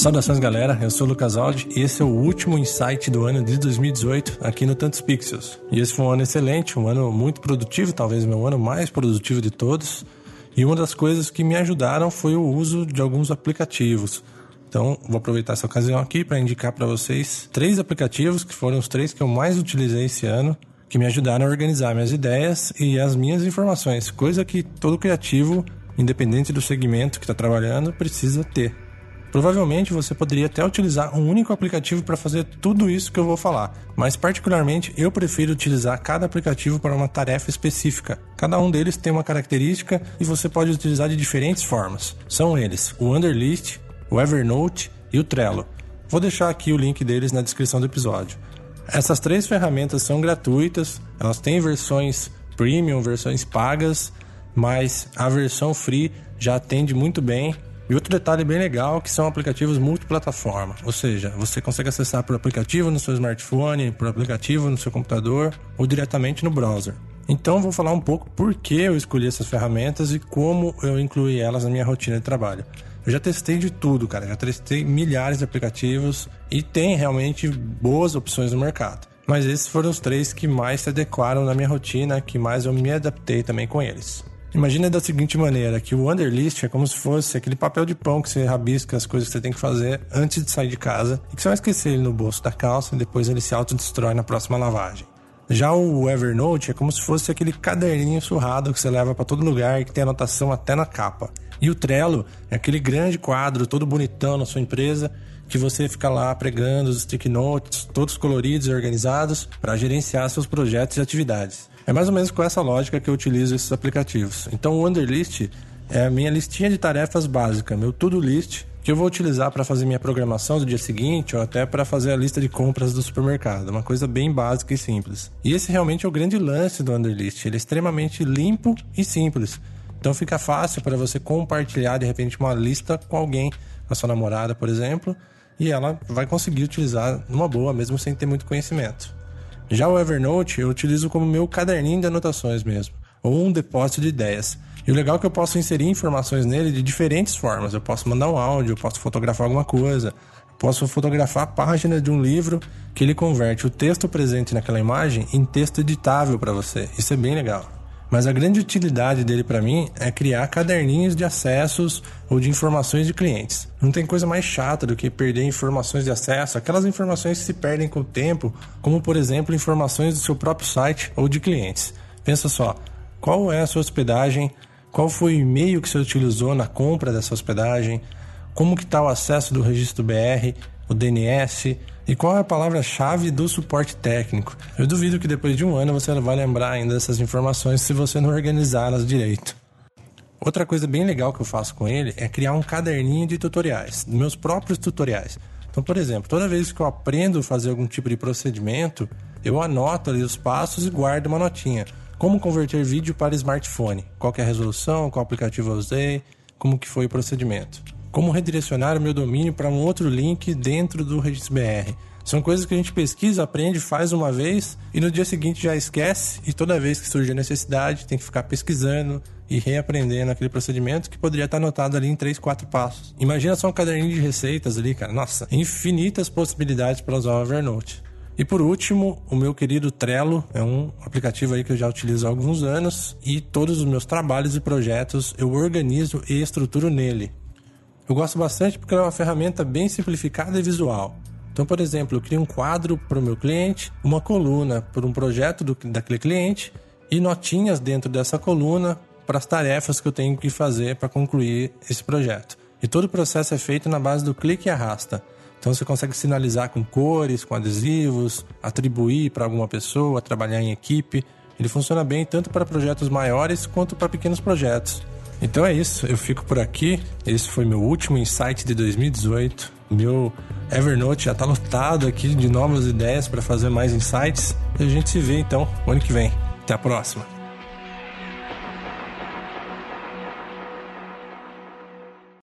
Saudações galera, eu sou o Lucas Aldi e esse é o último insight do ano de 2018 aqui no Tantos Pixels. E esse foi um ano excelente, um ano muito produtivo, talvez meu ano mais produtivo de todos. E uma das coisas que me ajudaram foi o uso de alguns aplicativos. Então, vou aproveitar essa ocasião aqui para indicar para vocês três aplicativos que foram os três que eu mais utilizei esse ano, que me ajudaram a organizar minhas ideias e as minhas informações, coisa que todo criativo, independente do segmento que está trabalhando, precisa ter. Provavelmente você poderia até utilizar um único aplicativo para fazer tudo isso que eu vou falar, mas particularmente eu prefiro utilizar cada aplicativo para uma tarefa específica. Cada um deles tem uma característica e você pode utilizar de diferentes formas. São eles o Underlist, o Evernote e o Trello. Vou deixar aqui o link deles na descrição do episódio. Essas três ferramentas são gratuitas, elas têm versões premium, versões pagas, mas a versão free já atende muito bem e outro detalhe bem legal que são aplicativos multiplataforma, ou seja, você consegue acessar por aplicativo no seu smartphone, por aplicativo no seu computador ou diretamente no browser. Então vou falar um pouco por que eu escolhi essas ferramentas e como eu incluí elas na minha rotina de trabalho. Eu já testei de tudo, cara, já testei milhares de aplicativos e tem realmente boas opções no mercado. Mas esses foram os três que mais se adequaram na minha rotina, que mais eu me adaptei também com eles. Imagina da seguinte maneira, que o underlist é como se fosse aquele papel de pão que você rabisca as coisas que você tem que fazer antes de sair de casa e que você vai esquecer ele no bolso da calça e depois ele se autodestrói na próxima lavagem. Já o Evernote é como se fosse aquele caderninho surrado que você leva para todo lugar e que tem anotação até na capa. E o Trello é aquele grande quadro todo bonitão na sua empresa que você fica lá pregando os stick notes, todos coloridos e organizados para gerenciar seus projetos e atividades. É mais ou menos com essa lógica que eu utilizo esses aplicativos. Então o Underlist é a minha listinha de tarefas básica, meu to-do list, que eu vou utilizar para fazer minha programação do dia seguinte ou até para fazer a lista de compras do supermercado. Uma coisa bem básica e simples. E esse realmente é o grande lance do Underlist. Ele é extremamente limpo e simples. Então fica fácil para você compartilhar de repente uma lista com alguém, a sua namorada, por exemplo, e ela vai conseguir utilizar numa boa, mesmo sem ter muito conhecimento. Já o Evernote eu utilizo como meu caderninho de anotações mesmo, ou um depósito de ideias. E o legal é que eu posso inserir informações nele de diferentes formas. Eu posso mandar um áudio, eu posso fotografar alguma coisa, posso fotografar a página de um livro que ele converte o texto presente naquela imagem em texto editável para você. Isso é bem legal. Mas a grande utilidade dele para mim é criar caderninhos de acessos ou de informações de clientes. Não tem coisa mais chata do que perder informações de acesso, aquelas informações que se perdem com o tempo, como por exemplo informações do seu próprio site ou de clientes. Pensa só, qual é a sua hospedagem? Qual foi o e-mail que você utilizou na compra dessa hospedagem? Como que está o acesso do registro BR, o DNS? E qual é a palavra-chave do suporte técnico? Eu duvido que depois de um ano você vai lembrar ainda dessas informações se você não organizá-las direito. Outra coisa bem legal que eu faço com ele é criar um caderninho de tutoriais, meus próprios tutoriais. Então, por exemplo, toda vez que eu aprendo a fazer algum tipo de procedimento, eu anoto ali os passos e guardo uma notinha. Como converter vídeo para smartphone? Qual é a resolução? Qual aplicativo eu usei? Como que foi o procedimento? Como redirecionar o meu domínio para um outro link dentro do registro BR. São coisas que a gente pesquisa, aprende, faz uma vez e no dia seguinte já esquece, e toda vez que surge a necessidade tem que ficar pesquisando e reaprendendo aquele procedimento que poderia estar anotado ali em 3, 4 passos. Imagina só um caderninho de receitas ali, cara. Nossa, infinitas possibilidades para usar o Evernote. E por último, o meu querido Trello é um aplicativo aí que eu já utilizo há alguns anos e todos os meus trabalhos e projetos eu organizo e estruturo nele. Eu gosto bastante porque é uma ferramenta bem simplificada e visual. Então, por exemplo, eu crio um quadro para o meu cliente, uma coluna para um projeto do, daquele cliente e notinhas dentro dessa coluna para as tarefas que eu tenho que fazer para concluir esse projeto. E todo o processo é feito na base do clique e arrasta. Então você consegue sinalizar com cores, com adesivos, atribuir para alguma pessoa, trabalhar em equipe. Ele funciona bem tanto para projetos maiores quanto para pequenos projetos. Então é isso, eu fico por aqui. Esse foi meu último insight de 2018. Meu Evernote já está lotado aqui de novas ideias para fazer mais insights. E a gente se vê então ano que vem. Até a próxima.